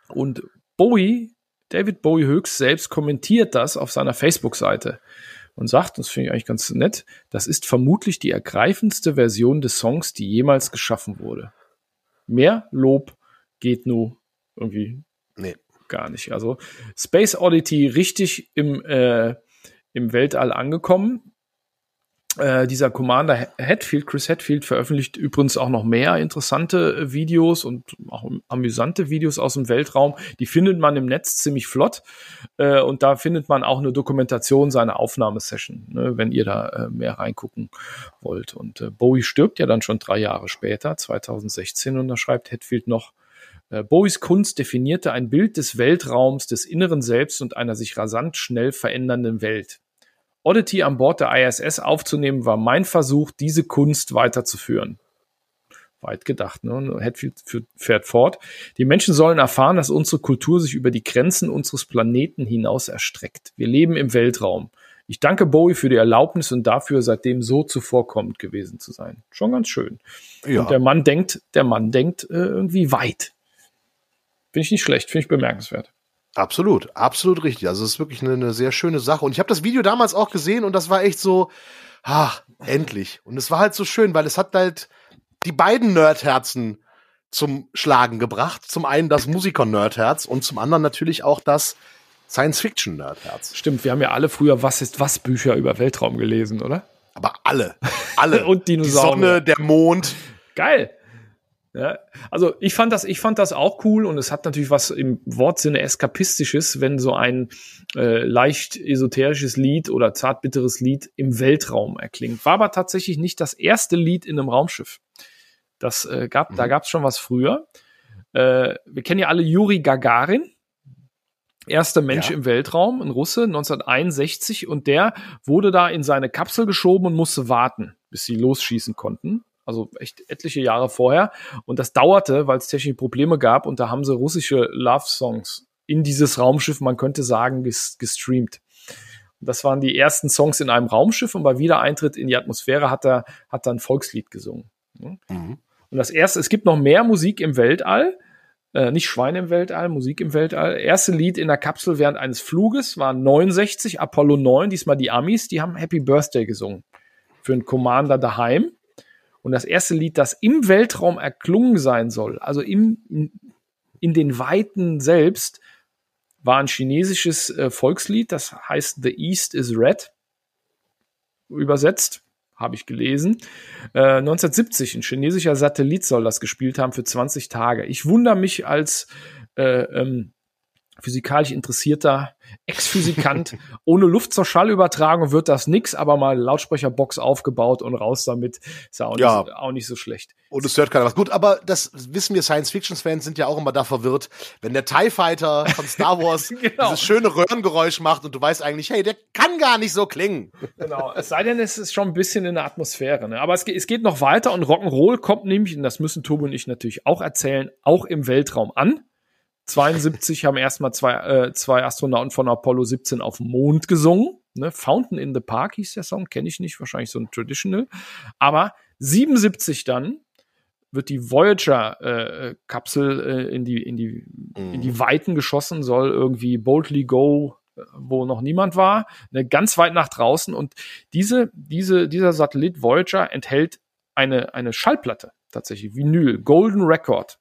S1: Und Bowie, David Bowie höchst selbst kommentiert das auf seiner Facebook-Seite und sagt, das finde ich eigentlich ganz nett, das ist vermutlich die ergreifendste Version des Songs, die jemals geschaffen wurde. Mehr Lob geht nur irgendwie nee. gar nicht. Also Space Oddity richtig im, äh, im Weltall angekommen. Äh, dieser Commander Hatfield, Chris Hatfield, veröffentlicht übrigens auch noch mehr interessante äh, Videos und auch amüsante Videos aus dem Weltraum. Die findet man im Netz ziemlich flott. Äh, und da findet man auch eine Dokumentation seiner Aufnahmesession, ne, wenn ihr da äh, mehr reingucken wollt. Und äh, Bowie stirbt ja dann schon drei Jahre später, 2016, und da schreibt Hatfield noch, Bowies Kunst definierte ein Bild des Weltraums, des inneren Selbst und einer sich rasant schnell verändernden Welt. Oddity an Bord der ISS aufzunehmen, war mein Versuch, diese Kunst weiterzuführen. Weit gedacht, ne? Hatfield fährt fort. Die Menschen sollen erfahren, dass unsere Kultur sich über die Grenzen unseres Planeten hinaus erstreckt. Wir leben im Weltraum. Ich danke Bowie für die Erlaubnis und dafür, seitdem so zuvorkommend gewesen zu sein. Schon ganz schön. Ja. Und der Mann denkt, der Mann denkt äh, irgendwie weit. Finde ich nicht schlecht, finde ich bemerkenswert.
S2: Absolut, absolut richtig. Also es ist wirklich eine, eine sehr schöne Sache. Und ich habe das Video damals auch gesehen und das war echt so, ach, endlich. Und es war halt so schön, weil es hat halt die beiden Nerdherzen zum Schlagen gebracht. Zum einen das Musiker-Nerdherz und zum anderen natürlich auch das Science-Fiction-Nerdherz.
S1: Stimmt, wir haben ja alle früher Was ist was Bücher über Weltraum gelesen, oder?
S2: Aber alle, alle.
S1: und Dinosaurier.
S2: Die Sonne, der Mond.
S1: Geil. Ja, also ich fand das, ich fand das auch cool und es hat natürlich was im Wortsinne eskapistisches, wenn so ein äh, leicht esoterisches Lied oder zartbitteres Lied im Weltraum erklingt. War aber tatsächlich nicht das erste Lied in einem Raumschiff. Das äh, gab, mhm. da gab es schon was früher. Äh, wir kennen ja alle Juri Gagarin. Erster Mensch
S2: Ja.
S1: im Weltraum, ein Russe, 1961. Und der wurde da in seine Kapsel geschoben und musste warten, bis sie losschießen konnten. Also echt etliche Jahre vorher. Und das dauerte, weil es technische Probleme gab. Und da haben sie russische Love-Songs in dieses Raumschiff, man könnte sagen, ges gestreamt. Und das waren die ersten Songs in einem Raumschiff. Und bei Wiedereintritt in die Atmosphäre hat er, hat er ein Volkslied gesungen.
S2: Mhm.
S1: Und das erste, es gibt noch mehr Musik im Weltall. Äh, nicht Schweine im Weltall, Musik im Weltall. Erste Lied in der Kapsel während eines Fluges war 69, Apollo 9, diesmal die Amis, die haben Happy Birthday gesungen. Für einen Commander daheim. Und das erste Lied, das im Weltraum erklungen sein soll, also im, in, den Weiten selbst, war ein chinesisches äh, Volkslied, das heißt The East is Red. Übersetzt, habe ich gelesen. Äh, 1970, ein chinesischer Satellit soll das gespielt haben für 20 Tage. Ich wundere mich als äh, ähm, physikalisch interessierter Ex-Physikant. Ohne Luft zur Schallübertragung wird das nix, aber mal Lautsprecherbox aufgebaut und raus damit. Ist ja auch,
S2: Ja.
S1: Nicht, auch nicht so schlecht.
S2: Und es hört keiner was. Gut, aber das wissen wir Science-Fiction-Fans sind ja auch immer da verwirrt, wenn der TIE Fighter von Star Wars
S1: Genau.
S2: dieses schöne Röhrengeräusch macht und du weißt eigentlich, hey, der kann gar nicht so klingen.
S1: Genau. Es sei denn, es ist schon ein bisschen in der Atmosphäre. Ne? Aber es, geht- es geht noch weiter und Rock'n'Roll kommt nämlich, und das müssen Tobi und ich natürlich auch erzählen, auch im Weltraum an. 72 haben erstmal zwei, äh, zwei Astronauten von Apollo 17 auf dem Mond gesungen. Ne? Fountain in the Park hieß der Song, kenne ich nicht, wahrscheinlich so ein Traditional. Aber 77 dann wird die Voyager-Kapsel äh, in, die, in, die, in die Weiten geschossen, soll irgendwie boldly go, äh, wo noch niemand war, ne, ganz weit nach draußen. Und diese, diese, dieser Satellit Voyager enthält eine, eine Schallplatte, tatsächlich, Vinyl, Golden Record.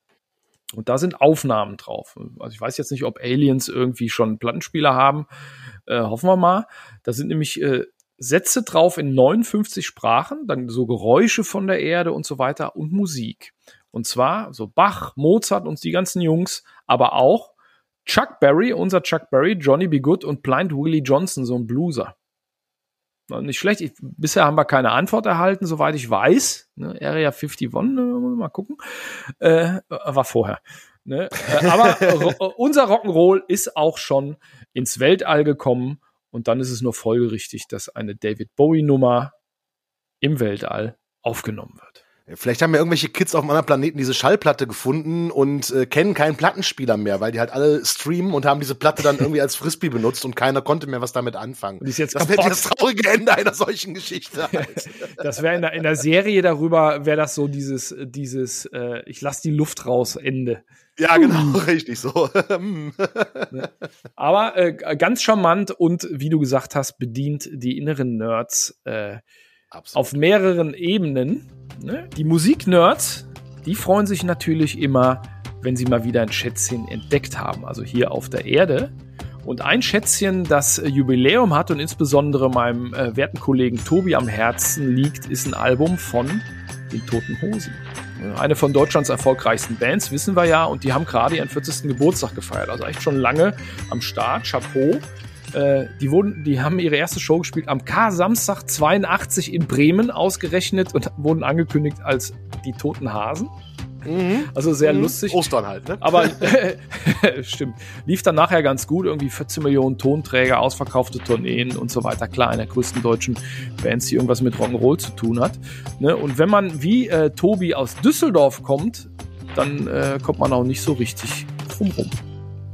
S1: Und da sind Aufnahmen drauf. Also ich weiß jetzt nicht, ob Aliens irgendwie schon Plattenspieler haben. Äh, hoffen wir mal. Da sind nämlich äh, Sätze drauf in 59 Sprachen, dann so Geräusche von der Erde und so weiter und Musik. Und zwar so Bach, Mozart und die ganzen Jungs, aber auch Chuck Berry, unser Chuck Berry, Johnny B. Good und Blind Willie Johnson, so ein Blueser. Nicht schlecht. Ich, bisher haben wir keine Antwort erhalten, soweit ich weiß. Ne, Area 51, ne, mal gucken. Äh, war vorher. Ne? Äh, aber ro unser Rock'n'Roll ist auch schon ins Weltall gekommen. Und dann ist es nur folgerichtig, dass eine David Bowie-Nummer im Weltall aufgenommen wird.
S2: Vielleicht haben ja irgendwelche Kids auf einem anderen Planeten diese Schallplatte gefunden und äh, kennen keinen Plattenspieler mehr, weil die halt alle streamen und haben diese Platte dann irgendwie als Frisbee benutzt und keiner konnte mehr was damit anfangen.
S1: Und ist jetzt
S2: das wäre
S1: kaputt.
S2: das traurige Ende einer solchen Geschichte. halt.
S1: Das wäre in der, in der Serie darüber, wäre das so dieses, dieses, äh, ich lass die Luft raus, Ende.
S2: ja, genau, richtig so. Hm.
S1: Aber äh, ganz charmant und wie du gesagt hast, bedient die inneren Nerds äh,
S2: Absolut.
S1: auf mehreren Ebenen. Ne? Die Musiknerds, die freuen sich natürlich immer, wenn sie mal wieder ein Schätzchen entdeckt haben, also hier auf der Erde. Und ein Schätzchen, das äh, Jubiläum hat und insbesondere meinem äh, werten Kollegen Tobi am Herzen liegt, ist ein Album von den Toten Hosen. Eine von Deutschlands erfolgreichsten Bands, wissen wir ja, und die haben gerade ihren 40. Geburtstag gefeiert. Also echt schon lange am Start. Chapeau. Äh, die, wurden, die haben ihre erste Show gespielt am K-Samstag 82 in Bremen ausgerechnet und wurden angekündigt als die Toten Hasen.
S2: Mhm.
S1: Also sehr
S2: Mhm.
S1: lustig.
S2: Ostern halt, ne?
S1: Aber stimmt. Lief dann nachher ganz gut. Irgendwie 14 Millionen Tonträger, ausverkaufte Tourneen und so weiter. Klar, einer der größten deutschen Bands, die irgendwas mit Rock'n'Roll zu tun hat. Ne? Und wenn man wie äh, Tobi aus Düsseldorf kommt, dann äh, kommt man auch nicht so richtig drum rum.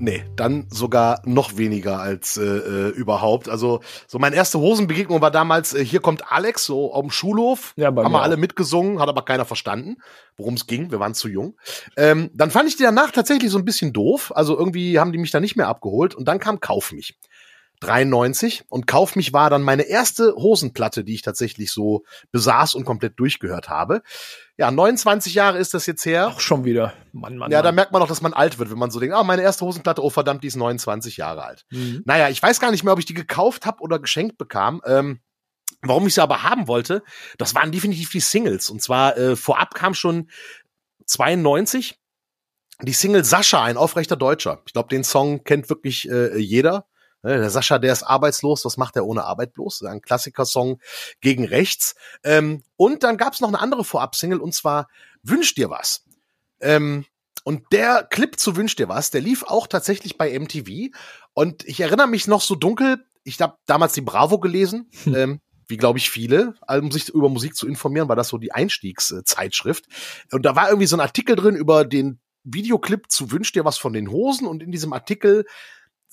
S2: Nee, dann sogar noch weniger als äh, äh, überhaupt. Also so meine erste Hosenbegegnung war damals, äh, hier kommt Alex, so auf dem Schulhof.
S1: Ja,
S2: haben wir alle mitgesungen, hat aber keiner verstanden, worum es ging. Wir waren zu jung. Ähm, dann fand ich die danach tatsächlich so ein bisschen doof. Also irgendwie haben die mich da nicht mehr abgeholt. Und dann kam Kauf mich. 93 und Kauf mich war dann meine erste Hosenplatte, die ich tatsächlich so besaß und komplett durchgehört habe. Ja, 29 Jahre ist das jetzt her.
S1: Auch schon wieder. Mann, Mann,
S2: Ja, da
S1: Mann.
S2: merkt man auch, dass man alt wird, wenn man so denkt, ah, meine erste Hosenplatte, oh verdammt, die ist 29 Jahre alt.
S1: Mhm.
S2: Naja, ich weiß gar nicht mehr, ob ich die gekauft habe oder geschenkt bekam. Ähm, warum ich sie aber haben wollte, das waren definitiv die Singles. Und zwar äh, vorab kam schon 92 die Single Sascha, ein aufrechter Deutscher. Ich glaube, den Song kennt wirklich äh, jeder. Ne, Der Sascha, der ist arbeitslos. Was macht er ohne Arbeit bloß? Ein Klassiker-Song gegen rechts. Ähm, und dann gab es noch eine andere Vorab-Single und zwar Wünsch dir was. Ähm, Und der Clip zu Wünsch dir was, der lief auch tatsächlich bei MTV. Und ich erinnere mich noch so dunkel, ich habe damals die Bravo gelesen, hm. ähm, wie glaube ich viele, um sich über Musik zu informieren, war das so die Einstiegszeitschrift. Und da war irgendwie so ein Artikel drin über den Videoclip zu Wünsch dir was von den Hosen. Und in diesem Artikel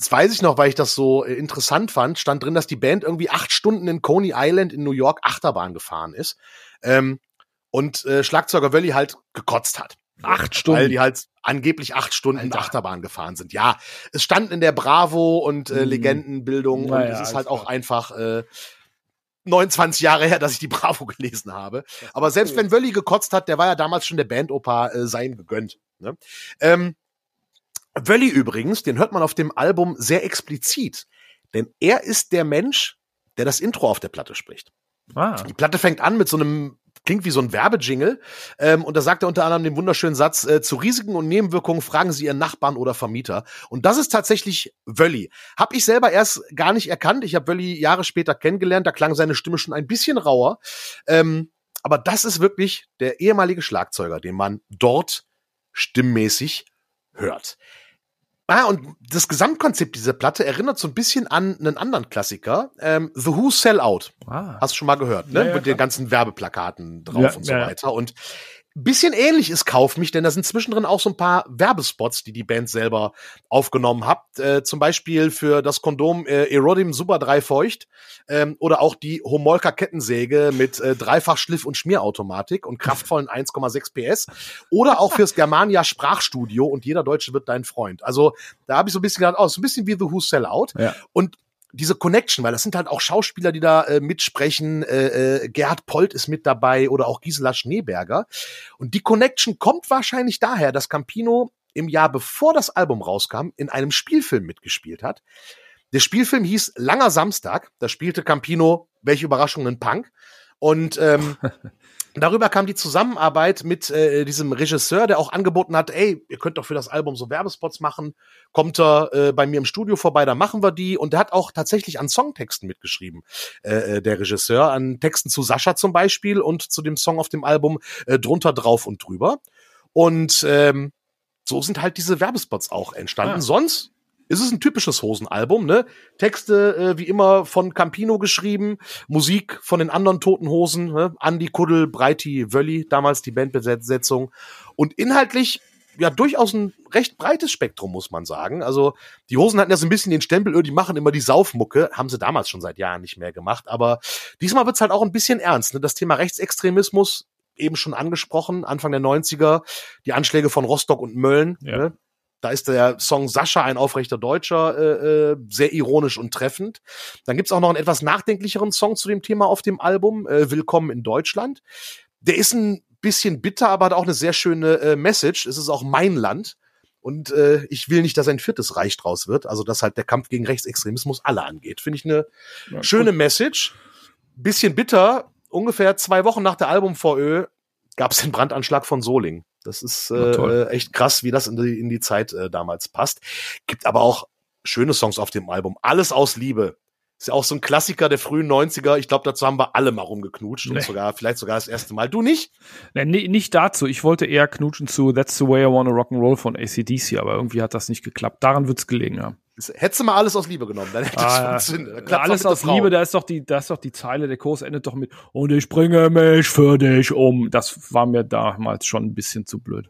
S2: das weiß ich noch, weil ich das so äh, interessant fand, stand drin, dass die Band irgendwie acht Stunden in Coney Island in New York Achterbahn gefahren ist. Ähm, und äh, Schlagzeuger Wölli halt gekotzt hat.
S1: Acht Stunden.
S2: Weil die halt angeblich acht Stunden Alter. Achterbahn gefahren sind. Ja, es stand in der Bravo und äh, mhm. Legendenbildung naja, und es ist halt auch einfach äh, 29 Jahre her, dass ich die Bravo gelesen habe. Aber selbst wenn Wölli gekotzt hat, der war ja damals schon der Bandopa äh, sein gegönnt. Ne? Ähm, Wölli übrigens, den hört man auf dem Album sehr explizit, denn er ist der Mensch, der das Intro auf der Platte spricht. Ah. Die Platte fängt an mit so einem klingt wie so ein Werbejingle. Ähm, und da sagt er unter anderem den wunderschönen Satz, äh, zu Risiken und Nebenwirkungen fragen Sie Ihren Nachbarn oder Vermieter. Und das ist tatsächlich Wölli. Hab ich selber erst gar nicht erkannt. Ich habe Wölli Jahre später kennengelernt. Da klang seine Stimme schon ein bisschen rauer. Ähm, aber das ist wirklich der ehemalige Schlagzeuger, den man dort stimmmäßig hört. Ah, und das Gesamtkonzept dieser Platte erinnert so ein bisschen an einen anderen Klassiker, ähm, The Who Sell Out. Ah. Hast du schon mal gehört, ne? Ja, ja, Mit den ganzen Werbeplakaten drauf ja, und so weiter. Und bisschen ähnlich ist Kauf mich, denn da sind zwischendrin auch so ein paar Werbespots, die die Band selber aufgenommen hat. Äh, zum Beispiel für das Kondom äh, Erodim Super 3 Feucht ähm, oder auch die Homolka Kettensäge mit äh, Dreifach Schliff- und Schmierautomatik und kraftvollen 1,6 PS oder auch fürs Germania Sprachstudio und jeder Deutsche wird dein Freund. Also da habe ich so ein bisschen gedacht, oh, so ein bisschen wie The Who Sell Out. Ja. Und diese Connection, weil das sind halt auch Schauspieler, die da äh, mitsprechen. Äh, äh, Gerhard Polt ist mit dabei oder auch Gisela Schneeberger. Und die Connection kommt wahrscheinlich daher, dass Campino im Jahr bevor das Album rauskam, in einem Spielfilm mitgespielt hat. Der Spielfilm hieß Langer Samstag. Da spielte Campino, welche Überraschung, einen Punk. Und ähm, Darüber kam die Zusammenarbeit mit äh, diesem Regisseur, der auch angeboten hat, ey, ihr könnt doch für das Album so Werbespots machen, kommt er äh, bei mir im Studio vorbei, dann machen wir die. Und der hat auch tatsächlich an Songtexten mitgeschrieben, äh, äh, der Regisseur, an Texten zu Sascha zum Beispiel und zu dem Song auf dem Album äh, drunter, drauf und drüber. Und ähm, so sind halt diese Werbespots auch entstanden. Ja. Sonst es ist ein typisches Hosenalbum, ne? Texte äh, wie immer von Campino geschrieben, Musik von den anderen Toten Hosen, ne? Andy Kuddel, Breiti, Wölli, damals die Bandbesetzung und inhaltlich ja durchaus ein recht breites Spektrum, muss man sagen. Also die Hosen hatten ja so ein bisschen den Stempel, äh, die machen immer die Saufmucke, haben sie damals schon seit Jahren nicht mehr gemacht, aber diesmal wird's halt auch ein bisschen ernst. Ne? Das Thema Rechtsextremismus eben schon angesprochen, Anfang der 90er, die Anschläge von Rostock und Mölln, ja. ne? Da ist der Song Sascha, ein aufrechter Deutscher, äh, äh, sehr ironisch und treffend. Dann gibt's auch noch einen etwas nachdenklicheren Song zu dem Thema auf dem Album, äh, Willkommen in Deutschland. Der ist ein bisschen bitter, aber hat auch eine sehr schöne äh, Message. Es ist auch mein Land. Und äh, ich will nicht, dass ein viertes Reich draus wird. Also, dass halt der Kampf gegen Rechtsextremismus alle angeht. Finde ich eine ja, schöne Message. Bisschen bitter. Ungefähr zwei Wochen nach der Album-VÖ gab es den Brandanschlag von Soling. Das ist äh, echt krass, wie das in die, in die Zeit äh, damals passt. Gibt aber auch schöne Songs auf dem Album. Alles aus Liebe. Ist ja auch so ein Klassiker der frühen 90er. Ich glaube, dazu haben wir alle mal rumgeknutscht nee. und sogar, vielleicht sogar das erste Mal. Du nicht?
S1: Nee, nicht dazu. Ich wollte eher knutschen zu That's the Way I Wanna Rock'n'Roll von ACDC, aber irgendwie hat das nicht geklappt. Daran wird's gelegen haben.
S2: Hättest du mal alles aus Liebe genommen, dann hätte es ah,
S1: funktioniert. Ja, alles aus Liebe, da ist doch die, da ist doch die Zeile, der Kurs endet doch mit und ich bringe mich für dich um. Das war mir damals schon ein bisschen zu blöd.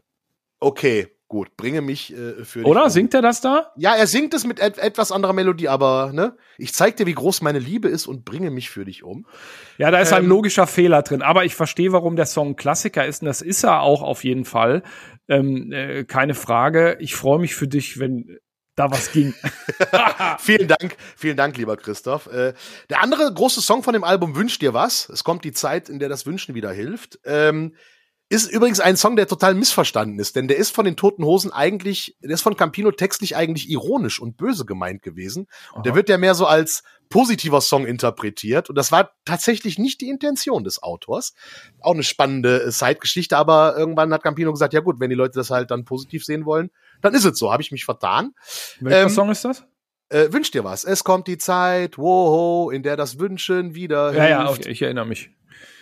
S2: Okay, gut, bringe mich äh, für dich
S1: Oder um. singt er das da?
S2: Ja, er singt es mit et etwas anderer Melodie, aber ne, ich zeig dir, wie groß meine Liebe ist und bringe mich für dich um.
S1: Ja, da ist ähm, ein logischer Fehler drin, aber ich verstehe, warum der Song Klassiker ist und das ist er auch auf jeden Fall. Ähm, äh, keine Frage. Ich freue mich für dich, wenn da was ging.
S2: vielen Dank, vielen Dank, lieber Christoph. Äh, der andere große Song von dem Album Wünsch dir was. Es kommt die Zeit, in der das Wünschen wieder hilft. Ähm, ist übrigens ein Song, der total missverstanden ist, denn der ist von den Toten Hosen eigentlich, der ist von Campino textlich eigentlich ironisch und böse gemeint gewesen. Und Aha. der wird ja mehr so als positiver Song interpretiert. Und das war tatsächlich nicht die Intention des Autors. Auch eine spannende Zeitgeschichte, aber irgendwann hat Campino gesagt, ja gut, wenn die Leute das halt dann positiv sehen wollen, dann ist es so. Habe ich mich vertan.
S1: Welcher ähm, Song ist das?
S2: Äh, wünsch dir was. Es kommt die Zeit, woho, in der das Wünschen wieder
S1: Ja, ja, okay, ich erinnere mich.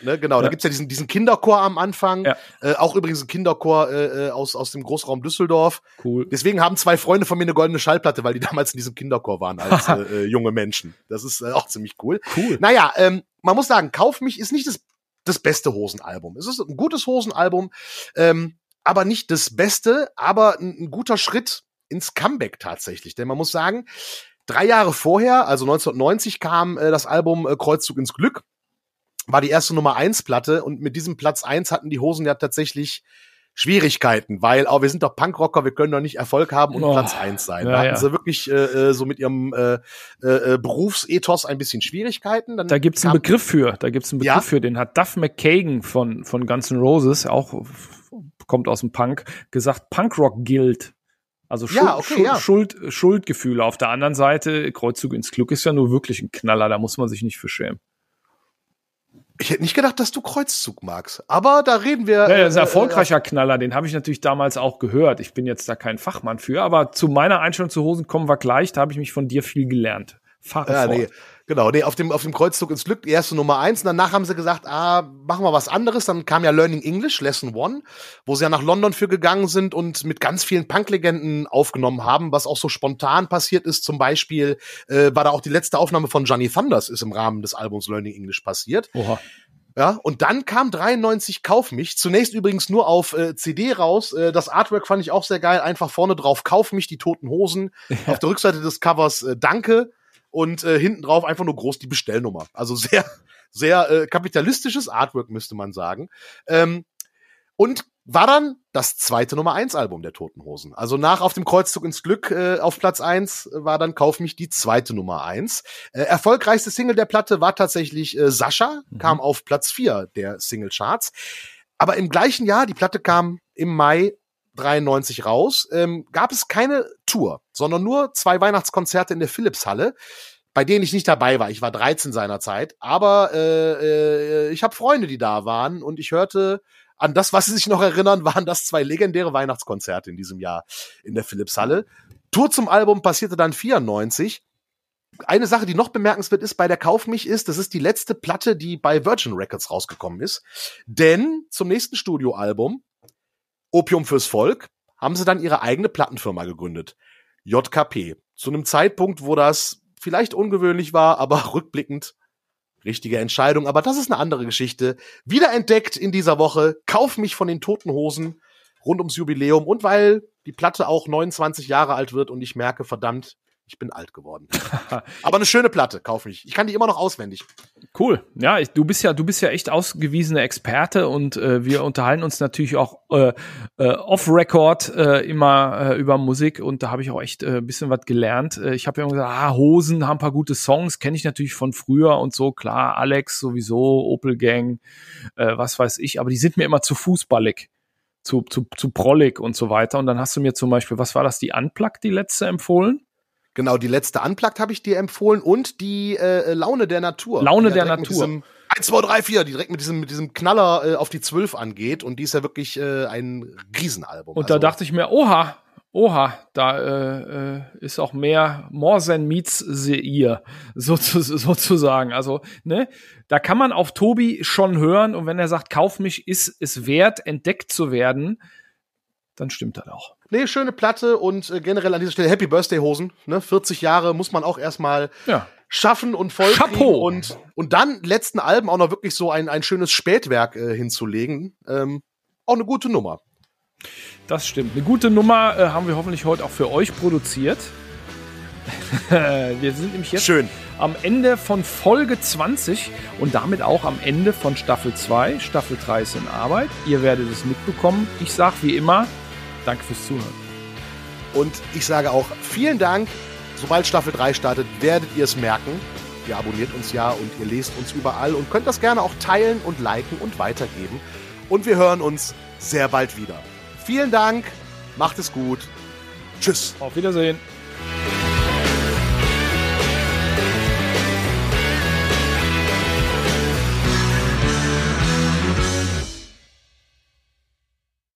S2: Ne, genau, da
S1: Ja.
S2: gibt's ja diesen, diesen Kinderchor am Anfang.
S1: Ja.
S2: Äh, auch übrigens ein Kinderchor äh, äh, aus, aus dem Großraum Düsseldorf.
S1: Cool.
S2: Deswegen haben zwei Freunde von mir eine goldene Schallplatte, weil die damals in diesem Kinderchor waren als äh, äh, junge Menschen. Das ist äh, auch ziemlich cool.
S1: Cool.
S2: Naja, ähm, man muss sagen, Kauf mich ist nicht das, das beste Hosenalbum. Es ist ein gutes Hosenalbum, ähm, aber nicht das Beste, aber ein, ein guter Schritt ins Comeback tatsächlich. Denn man muss sagen, drei Jahre vorher, also 1990, kam äh, das Album äh, Kreuzzug ins Glück. War die erste Nummer eins Platte und mit diesem Platz eins hatten die Hosen ja tatsächlich Schwierigkeiten, weil, oh, wir sind doch Punkrocker, wir können doch nicht Erfolg haben und
S1: Oh,
S2: Platz eins sein.
S1: ja,
S2: da hatten
S1: ja.
S2: sie wirklich äh, äh, so mit ihrem äh, äh, äh, Berufsethos ein bisschen Schwierigkeiten. Dann
S1: Da gibt's einen Begriff für. Da gibt's einen Begriff
S2: Ja?
S1: für. Den hat Duff McKagan von, von Guns N' Roses, auch kommt aus dem Punk, gesagt, Punkrock gilt. Also Schuld,
S2: Ja, okay,
S1: Schuld,
S2: ja.
S1: Schuld, Schuldgefühle. Auf der anderen Seite, Kreuzzug ins Glück ist ja nur wirklich ein Knaller, da muss man sich nicht für schämen.
S2: Ich hätte nicht gedacht, dass du Kreuzzug magst. Aber da reden wir.
S1: Ja, das ist ein
S2: äh,
S1: erfolgreicher Knaller, den habe ich natürlich damals auch gehört. Ich bin jetzt da kein Fachmann für, aber zu meiner Einstellung zu Hosen kommen wir gleich, da habe ich mich von dir viel gelernt. Fahre
S2: Ja, nee, genau, nee, auf dem, auf dem Kreuzzug ins Glück, die erste Nummer eins. Und danach haben sie gesagt, ah, machen wir was anderes. Dann kam ja Learning English, Lesson One, wo sie ja nach London für gegangen sind und mit ganz vielen Punk-Legenden aufgenommen haben, was auch so spontan passiert ist. Zum Beispiel äh, war da auch die letzte Aufnahme von Johnny Thunders, ist im Rahmen des Albums Learning English passiert.
S1: Oha.
S2: Ja, und dann kam 93 Kauf mich. Zunächst übrigens nur auf äh, CD raus. Äh, das Artwork fand ich auch sehr geil. Einfach vorne drauf Kauf mich, die toten Hosen. Auf der Rückseite des Covers äh, Danke. Und äh, hinten drauf einfach nur groß die Bestellnummer. Also sehr, sehr äh, kapitalistisches Artwork, müsste man sagen. Ähm, und war dann das zweite Nummer eins Album der Toten Hosen. Also nach Auf dem Kreuzzug ins Glück äh, auf Platz eins war dann Kauf mich die zweite Nummer eins. Äh, erfolgreichste Single der Platte war tatsächlich äh, Sascha, kam auf Platz vier der Singlecharts. Aber im gleichen Jahr, die Platte kam im Mai 93 raus, ähm, gab es keine Tour, sondern nur zwei Weihnachtskonzerte in der Philipshalle, bei denen ich nicht dabei war. Ich war 13 seinerzeit, aber äh, äh, ich habe Freunde, die da waren und ich hörte an das, was sie sich noch erinnern, waren das zwei legendäre Weihnachtskonzerte in diesem Jahr in der Philipshalle. Tour zum Album passierte dann 94 eine Sache, die noch bemerkenswert ist bei der Kauf mich ist, das ist die letzte Platte, die bei Virgin Records rausgekommen ist. Denn zum nächsten Studioalbum, Opium fürs Volk, haben sie dann ihre eigene Plattenfirma gegründet. JKP. Zu einem Zeitpunkt, wo das vielleicht ungewöhnlich war, aber rückblickend richtige Entscheidung. Aber das ist eine andere Geschichte. Wiederentdeckt in dieser Woche. Kauf mich von den Toten Hosen rund ums Jubiläum und weil die Platte auch 29 Jahre alt wird und ich merke, verdammt, ich bin alt geworden. Aber eine schöne Platte, kauf ich. Ich kann die immer noch auswendig.
S1: Cool. Ja, ich, du bist ja, du bist ja echt ausgewiesener Experte und äh, wir unterhalten uns natürlich auch äh, äh, off-Record äh, immer äh, über Musik und da habe ich auch echt äh, ein bisschen was gelernt. Äh, ich habe ja immer gesagt, ah, Hosen haben ein paar gute Songs, kenne ich natürlich von früher und so, klar, Alex sowieso, Opel Gang, äh, was weiß ich, aber die sind mir immer zu fußballig. Zu, zu, zu prollig und so weiter. Und dann hast du mir zum Beispiel, was war das, die Unplugged, die letzte empfohlen?
S2: Genau, die letzte Unplugged habe ich dir empfohlen und die äh, Laune der Natur.
S1: Laune der Natur.
S2: Mit diesem 1, 2, 3, 4, die direkt mit diesem, mit diesem Knaller äh, auf die 12 angeht. Und die ist ja wirklich äh, ein Riesenalbum.
S1: Und da
S2: Also,
S1: dachte ich mir, oha, oha, da äh, äh, ist auch mehr more than meets the ear, sozu sozusagen. Also, ne, da kann man auf Tobi schon hören und wenn er sagt, kauf mich, ist es wert, entdeckt zu werden, dann stimmt das auch.
S2: Nee, schöne Platte und äh, generell an dieser Stelle Happy Birthday Hosen. Ne? 40 Jahre muss man auch erstmal
S1: Ja.
S2: schaffen und voll und und dann letzten Alben auch noch wirklich so ein ein schönes Spätwerk äh, hinzulegen. Ähm, auch eine gute Nummer.
S1: Das stimmt. Eine gute Nummer äh, haben wir hoffentlich heute auch für euch produziert. wir sind nämlich jetzt
S2: Schön.
S1: am Ende von Folge 20 und damit auch am Ende von Staffel 2. Staffel 3 ist in Arbeit. Ihr werdet es mitbekommen. Ich sage wie immer, danke fürs Zuhören.
S2: Und ich sage auch vielen Dank. Sobald Staffel 3 startet, werdet ihr es merken. Ihr abonniert uns ja und ihr lest uns überall und könnt das gerne auch teilen und liken und weitergeben. Und wir hören uns sehr bald wieder. Vielen Dank. Macht es gut. Tschüss.
S1: Auf Wiedersehen.